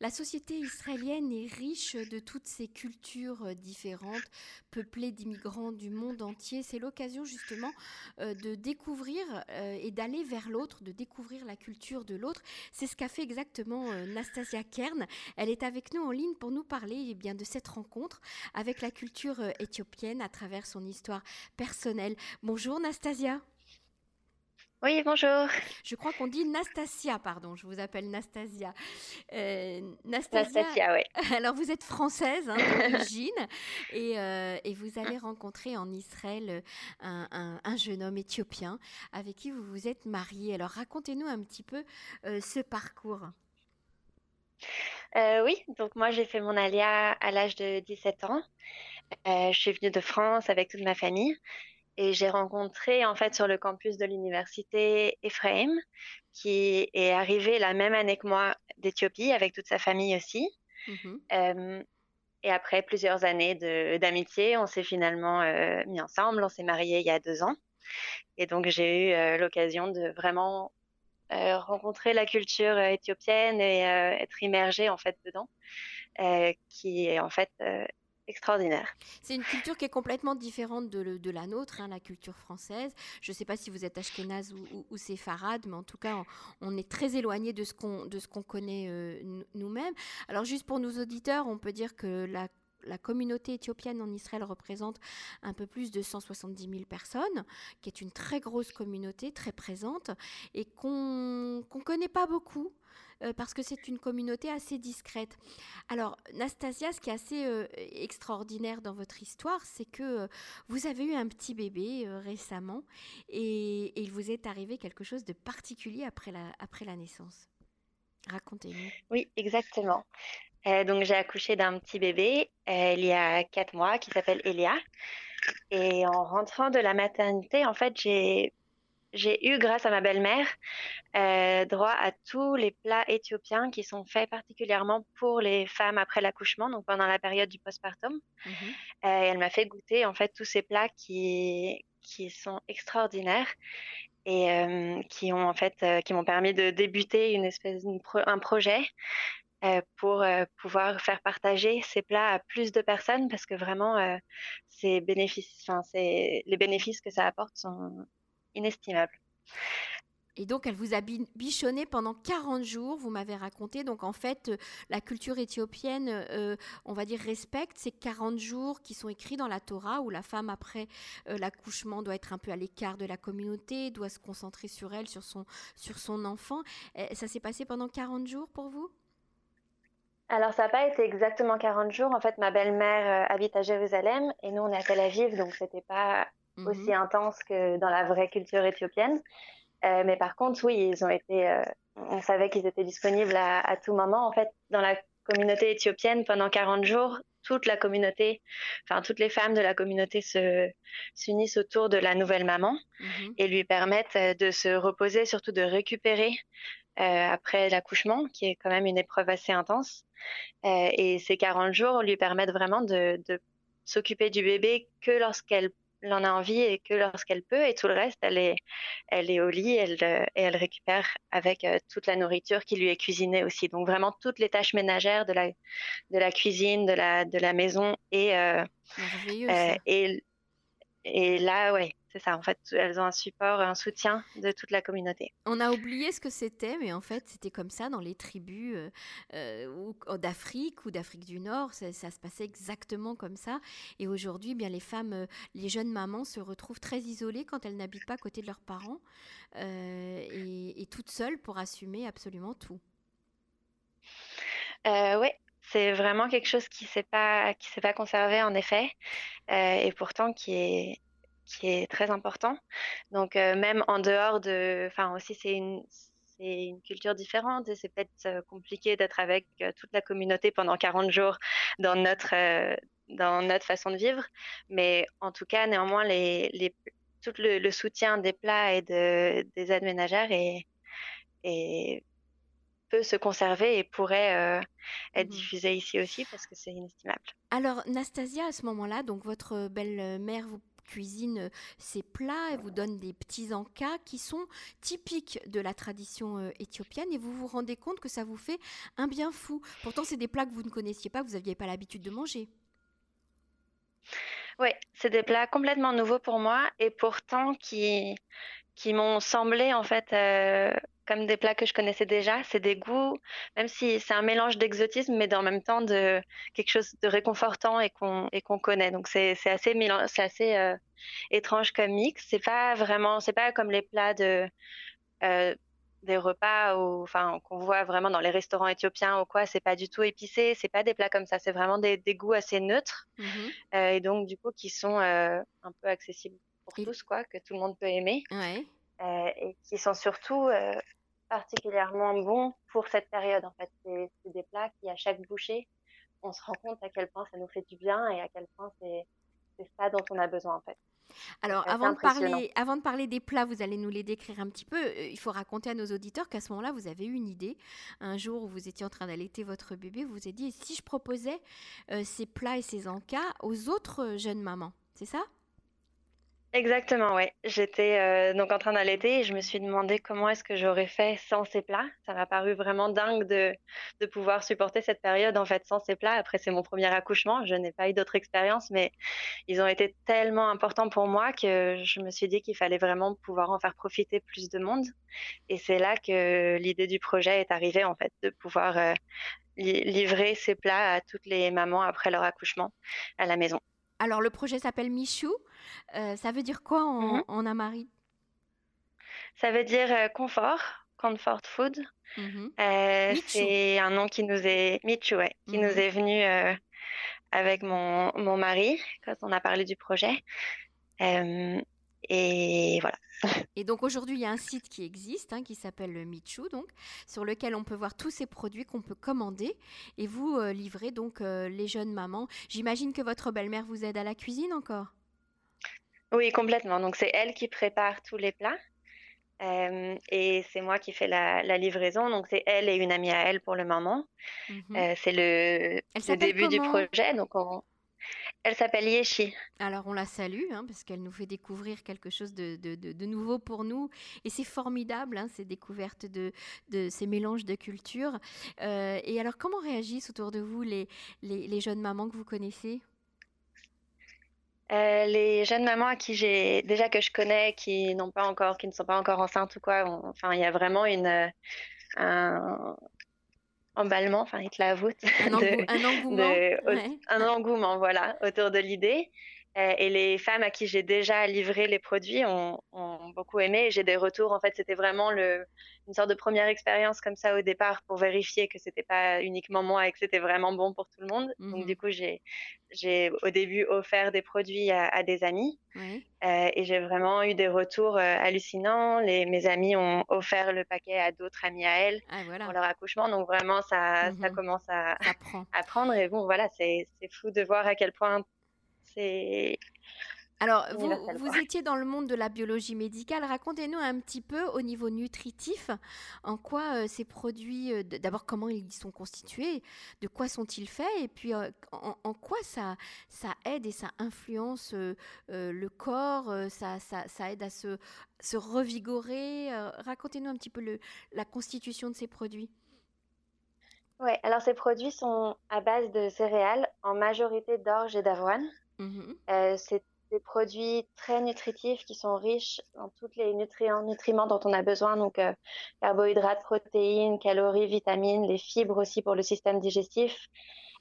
La société israélienne est riche de toutes ces cultures euh, différentes, peuplées d'immigrants du monde entier. C'est l'occasion justement euh, de découvrir euh, et d'aller vers l'autre, de découvrir la culture de l'autre. C'est ce qu'a fait exactement Nastasia Kern. Elle est avec nous en ligne pour nous parler eh bien, de cette rencontre avec la culture éthiopienne à travers son histoire personnelle. Bonjour Nastasia. Oui, bonjour. Je crois qu'on dit Nastasia, pardon, je vous appelle Nastasia. Euh, Nastasia, oui. Alors vous êtes française hein, d'origine et, euh, et, vous allez rencontrer en Israël un, un, jeune homme éthiopien avec qui vous vous êtes mariée. Alors racontez-nous un petit peu euh, ce parcours. oui, donc moi j'ai fait mon alia à l'âge de 17 ans. je suis venue de France avec toute ma famille. Et j'ai rencontré en fait sur le campus de l'université Ephraim, qui est arrivé la même année que moi d'Éthiopie avec toute sa famille aussi. Mhm. Euh, et après plusieurs années d'amitié, on s'est finalement euh, mis ensemble, on s'est mariés il y a deux ans. Et donc j'ai eu euh, l'occasion de vraiment rencontrer la culture éthiopienne et être immergée en fait dedans, qui est en fait C'est une culture qui est complètement différente de, la nôtre, hein, la culture française. Je ne sais pas si vous êtes ashkénaze ou, ou, séfarade, mais en tout cas, on, est très éloigné de ce qu'on connaît euh, nous-mêmes. Alors, juste pour nos auditeurs, on peut dire que la la communauté éthiopienne en Israël représente un peu plus de 170 000 personnes, qui est une très grosse communauté, très présente, et qu'on ne connaît pas beaucoup. Euh, parce que c'est une communauté assez discrète. Alors, Nastasia, ce qui est assez euh, extraordinaire dans votre histoire, c'est que euh, vous avez eu un petit bébé récemment et, il vous est arrivé quelque chose de particulier après la, après la naissance. Racontez-nous. Oui, exactement. Donc, j'ai accouché d'un petit bébé il y a quatre mois qui s'appelle Elia. Et en rentrant de la maternité, en fait, j'ai j'ai eu, grâce à ma belle-mère, euh, droit à tous les plats éthiopiens qui sont faits particulièrement pour les femmes après l'accouchement, donc pendant la période du postpartum. Euh, elle m'a fait goûter en fait tous ces plats qui qui sont extraordinaires et euh, qui ont en fait qui m'ont permis de débuter une espèce un projet pour pouvoir faire partager ces plats à plus de personnes parce que vraiment ces enfin c'est les bénéfices que ça apporte sont inestimable. Et donc, elle vous a bichonné pendant 40 jours, vous m'avez raconté. Donc, en fait, euh, la culture éthiopienne, euh, on va dire, respecte ces 40 jours qui sont écrits dans la Torah, où la femme, après euh, l'accouchement, doit être un peu à l'écart de la communauté, doit se concentrer sur elle, sur son, sur son enfant. Et ça s'est passé pendant 40 jours pour vous? Alors, ça n'a pas été exactement 40 jours. En fait, ma belle-mère habite à Jérusalem et nous, on est à Tel Aviv, donc c'était pas aussi mhm. intense que dans la vraie culture éthiopienne. Euh, mais par contre, oui, ils ont été. Euh, on savait qu'ils étaient disponibles à, à, tout moment. En fait, dans la communauté éthiopienne, pendant 40 jours, toute la communauté, enfin toutes les femmes de la communauté se s'unissent autour de la nouvelle maman mhm. et lui permettent euh, de se reposer, surtout de récupérer euh, après l'accouchement, qui est quand même une épreuve assez intense. Euh, et ces 40 jours lui permettent vraiment de, de s'occuper du bébé que lorsqu'elle elle en a envie et que lorsqu'elle peut, et tout le reste, elle est, elle est au lit elle, euh, et elle récupère avec euh, toute la nourriture qui lui est cuisinée aussi. Donc vraiment toutes les tâches ménagères de la, de la cuisine, de la, de la maison et, euh, et, et là, ouais, c'est ça, en fait, elles ont un support, un soutien de toute la communauté. On a oublié ce que c'était, mais en fait, c'était comme ça dans les tribus euh, euh, d'Afrique ou d'Afrique du Nord. Ça, se passait exactement comme ça. Et aujourd'hui, bien, les femmes, euh, les jeunes mamans se retrouvent très isolées quand elles n'habitent pas à côté de leurs parents et, toutes seules pour assumer absolument tout. oui, c'est vraiment quelque chose qui s'est pas qui s'est pas conservé en effet, et pourtant qui est qui est très important. Donc euh, même en dehors de, enfin aussi c'est une c'est une culture différente et c'est peut-être euh, compliqué d'être avec euh, toute la communauté pendant 40 jours dans notre dans notre façon de vivre. Mais en tout cas, néanmoins, les, les tout le, soutien des plats et de, des aides ménagères est, est peut se conserver et pourrait être mmh diffusé ici aussi parce que c'est inestimable. Alors, Nastasia, à ce moment-là, donc votre belle-mère vous cuisine ces plats, elle vous donne des petits encas qui sont typiques de la tradition éthiopienne et vous vous rendez compte que ça vous fait un bien fou. Pourtant, c'est des plats que vous ne connaissiez pas, que vous n'aviez pas l'habitude de manger. Oui, c'est des plats complètement nouveaux pour moi et pourtant qui, qui m'ont semblé en fait euh, comme des plats que je connaissais déjà. C'est des goûts, même si c'est un mélange d'exotisme, mais en même temps de quelque chose de réconfortant et qu'on et qu'on connaît. Donc c'est c'est assez c'est assez euh, étrange comme mix. C'est pas vraiment, c'est pas comme les plats de euh, des repas ou enfin qu'on voit vraiment dans les restaurants éthiopiens ou quoi c'est pas du tout épicé c'est pas des plats comme ça c'est vraiment des, des, goûts assez neutres mmh euh, et donc du coup qui sont euh, un peu accessibles pour tous quoi que tout le monde peut aimer ouais. euh, et qui sont surtout particulièrement bons pour cette période en fait. C'est des plats qui à chaque bouchée on se rend compte à quel point ça nous fait du bien et à quel point c'est ça dont on a besoin en fait. Alors, avant de, parler, avant de parler des plats, vous allez nous les décrire un petit peu. Euh, il faut raconter à nos auditeurs qu'à ce moment-là, vous avez eu une idée. Un jour où vous étiez en train d'allaiter votre bébé, vous vous êtes dit si je proposais euh, ces plats et ces encas aux autres jeunes mamans, c'est ça? Exactement, ouais. J'étais euh, donc en train d'allaiter et je me suis demandé comment est-ce que j'aurais fait sans ces plats. Ça m'a paru vraiment dingue de, pouvoir supporter cette période en fait sans ces plats. Après, c'est mon premier accouchement, je n'ai pas eu d'autres expériences, mais ils ont été tellement importants pour moi que je me suis dit qu'il fallait vraiment pouvoir en faire profiter plus de monde. Et c'est là que l'idée du projet est arrivée en fait, de pouvoir euh, livrer ces plats à toutes les mamans après leur accouchement à la maison. Alors le projet s'appelle Michou. Euh, ça veut dire quoi en, mmh. Ça veut dire euh, confort, comfort food. Mmh euh, c'est un nom qui nous est Michou, qui nous mmh est venu avec mon, mon mari quand on a parlé du projet. Et voilà. Et donc aujourd'hui, il y a un site qui existe, hein, qui s'appelle le Michou, donc, sur lequel on peut voir tous ces produits qu'on peut commander. Et vous euh, livrez donc euh, les jeunes mamans. J'imagine que votre belle-mère vous aide à la cuisine encore? Oui, complètement. Donc c'est elle qui prépare tous les plats. Euh, et c'est moi qui fais la, livraison. Donc, c'est elle et une amie à elle pour le moment. Mhm. c'est le, le début du projet. Donc, on, elle s'appelle Yeshi. Alors on la salue hein, parce qu'elle nous fait découvrir quelque chose de, de, nouveau pour nous et c'est formidable hein, ces découvertes de, ces mélanges de cultures. Euh, et alors comment réagissent autour de vous les, les, jeunes mamans que vous connaissez? Euh, les jeunes mamans à qui j'ai déjà que je connais, qui n'ont pas encore, qui ne sont pas encore enceintes ou quoi, enfin il y a vraiment une un, emballement, enfin, il te l'avoue. Un, un, engouement. Un engouement, voilà, autour de l'idée. Euh, et les femmes à qui j'ai déjà livré les produits ont, beaucoup aimé. J'ai des retours. En fait, c'était vraiment le, une sorte de première expérience comme ça au départ pour vérifier que c'était pas uniquement moi et que c'était vraiment bon pour tout le monde. Donc, du mmh coup, j'ai, j'ai au début offert des produits à, des amis euh, et j'ai vraiment eu des retours euh, hallucinants. Les, mes amis ont offert le paquet à d'autres amis à elles ah, pour leur accouchement. Donc, vraiment, ça, ça mmh commence à, à prendre. Et bon, voilà, c'est, c'est fou de voir à quel point c'est. Alors, vous, vous étiez dans le monde de la biologie médicale. Racontez-nous un petit peu au niveau nutritif, en quoi euh, ces produits, euh, d'abord comment ils sont constitués, de quoi sont-ils faits, et puis euh, en, quoi ça, ça aide et ça influence le corps, ça, ça, ça, aide à se, se revigorer. Racontez-nous un petit peu le, la constitution de ces produits. Oui, alors ces produits sont à base de céréales, en majorité d'orge et d'avoine. Mmh euh, c'est des produits très nutritifs qui sont riches en tous les nutriments, dont on a besoin, donc euh, carbohydrates, protéines, calories, vitamines, les fibres aussi pour le système digestif,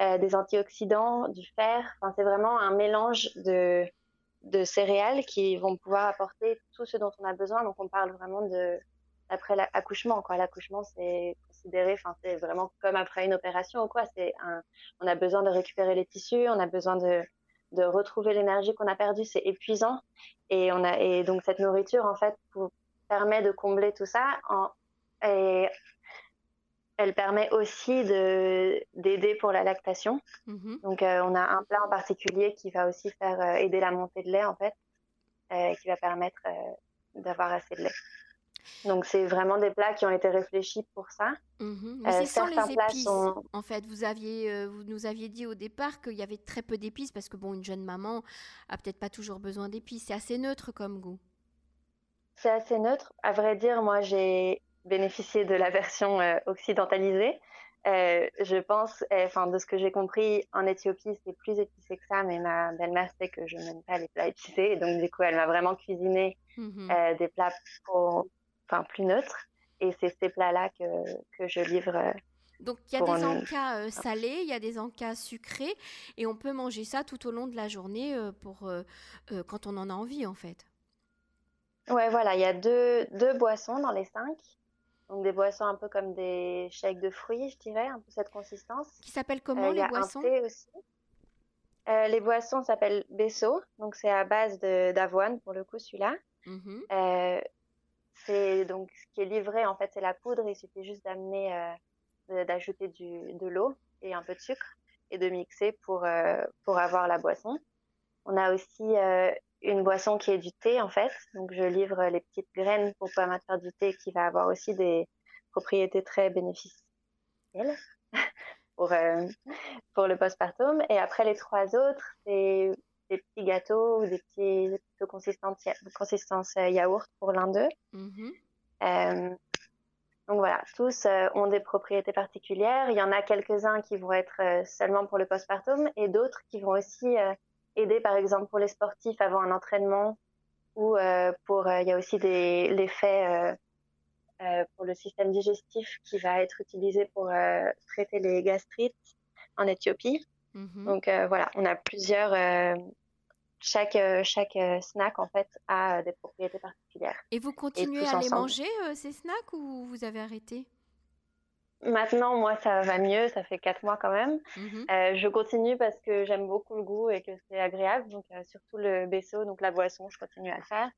euh, des antioxydants, du fer. Enfin, c'est vraiment un mélange de, céréales qui vont pouvoir apporter tout ce dont on a besoin. Donc on parle vraiment de après l'accouchement. L'accouchement, c'est considéré, enfin, c'est vraiment comme après une opération ou quoi. On a besoin de récupérer les tissus, on a besoin de de retrouver l'énergie qu'on a perdue, c'est épuisant. Et, on a, et donc cette nourriture, en fait, permet de combler tout ça. En, et elle permet aussi d'aider pour la lactation. Mm-hmm. Donc euh, on a un plat en particulier qui va aussi faire euh, aider la montée de lait, en fait, euh, qui va permettre d'avoir assez de lait. Donc c'est vraiment des plats qui ont été réfléchis pour ça. Mhm. Mais c'est sans les épices. En fait, vous aviez, vous nous aviez dit au départ qu'il y avait très peu d'épices parce que bon, une jeune maman a peut-être pas toujours besoin d'épices. C'est assez neutre comme goût. C'est assez neutre. À vrai dire, moi j'ai bénéficié de la version occidentalisée. Euh, je pense, euh, enfin, de ce que j'ai compris, en Éthiopie, c'est plus épicé que ça, mais ma belle-mère sait que je n'aime pas les plats épicés. Donc, du coup, elle m'a vraiment cuisiné mmh euh, des plats enfin, plus neutres. Et c'est ces plats-là que, que je livre. donc, il y a des encas salés, il y a des encas sucrés, et on peut manger ça tout au long de la journée pour, quand on en a envie, en fait. Ouais, voilà, il y a deux, deux boissons dans les cinq. Donc des boissons un peu comme des shakes de fruits, je dirais, un peu cette consistance. Qui s'appelle comment euh, les boissons? aussi. Euh, les boissons s'appellent Besso, donc c'est à base d'avoine pour le coup celui-là. Euh, c'est donc ce qui est livré en fait c'est la poudre, il suffit juste d'amener, d'ajouter de l'eau et un peu de sucre et de mixer pour pour avoir la boisson. On a aussi une boisson qui est du thé en fait. Donc je livre les petites graines pour permettre faire du thé qui va avoir aussi des propriétés très bénéficielles pour, euh, pour le postpartum. Et après les trois autres, c'est des petits gâteaux ou des petits de consistance, consistance euh, yaourt pour l'un d'eux. Mm-hmm. Euh, donc voilà, tous ont des propriétés particulières. Il y en a quelques-uns qui vont être seulement pour le postpartum et d'autres qui vont aussi aider par exemple pour les sportifs avant un entraînement ou euh, pour euh, il y a aussi des l'effet euh, pour le système digestif qui va être utilisé pour traiter les gastrites en Éthiopie. Mm-hmm. Donc voilà, on a plusieurs chaque, chaque snack en fait a des propriétés particulières. Et vous continuez à les manger ces snacks ou vous avez arrêté? Maintenant, moi, ça va mieux. Ça fait quatre mois quand même. Mhm. Euh, je continue parce que j'aime beaucoup le goût et que c'est agréable. Donc, euh, surtout le besso, donc la boisson, je continue à le faire.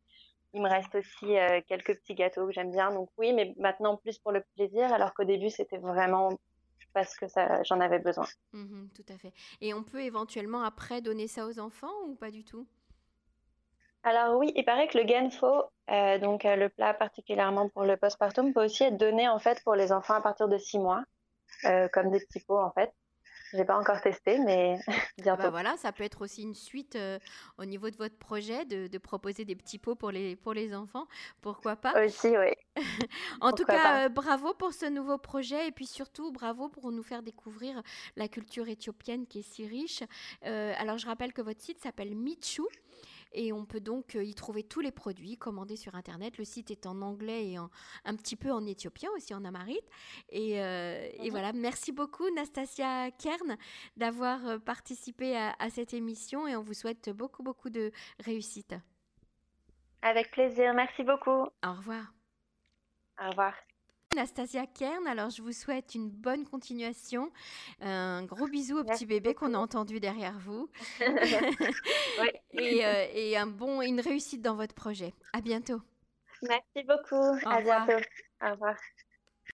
Il me reste aussi euh, quelques petits gâteaux que j'aime bien. Donc, oui, mais maintenant plus pour le plaisir, alors qu'au début, c'était vraiment parce que j'en avais besoin. Mhm, tout à fait. Et on peut éventuellement après donner ça aux enfants ou pas du tout? Alors oui, il paraît que le genfo, euh, donc euh, le plat particulièrement pour le postpartum, peut aussi être donné en fait pour les enfants à partir de 6 mois, euh, comme des petits pots en fait. J'ai pas encore testé, mais bientôt. Bah voilà, ça peut être aussi une suite au niveau de votre projet de, proposer des petits pots pour les, pour les enfants. Pourquoi pas? Aussi, oui. en tout cas, bravo pour ce nouveau projet et puis surtout bravo pour nous faire découvrir la culture éthiopienne qui est si riche. alors, je rappelle que votre site s'appelle Michu et on peut donc euh, y trouver tous les produits commandés sur Internet. Le site est en anglais et un petit peu en éthiopien aussi, en amarit. Et, euh, mhm. voilà, merci beaucoup Nastasia Kern d'avoir euh, participé à, à cette émission et on vous souhaite beaucoup, beaucoup de réussite. Avec plaisir, merci beaucoup. Au revoir. Au revoir. Nastasia Kern, alors je vous souhaite une bonne continuation. Un gros bisou au petit bébé qu'on a entendu derrière vous. et, euh, et, un bon, une réussite dans votre projet. À bientôt. Merci beaucoup. à bientôt. Au revoir.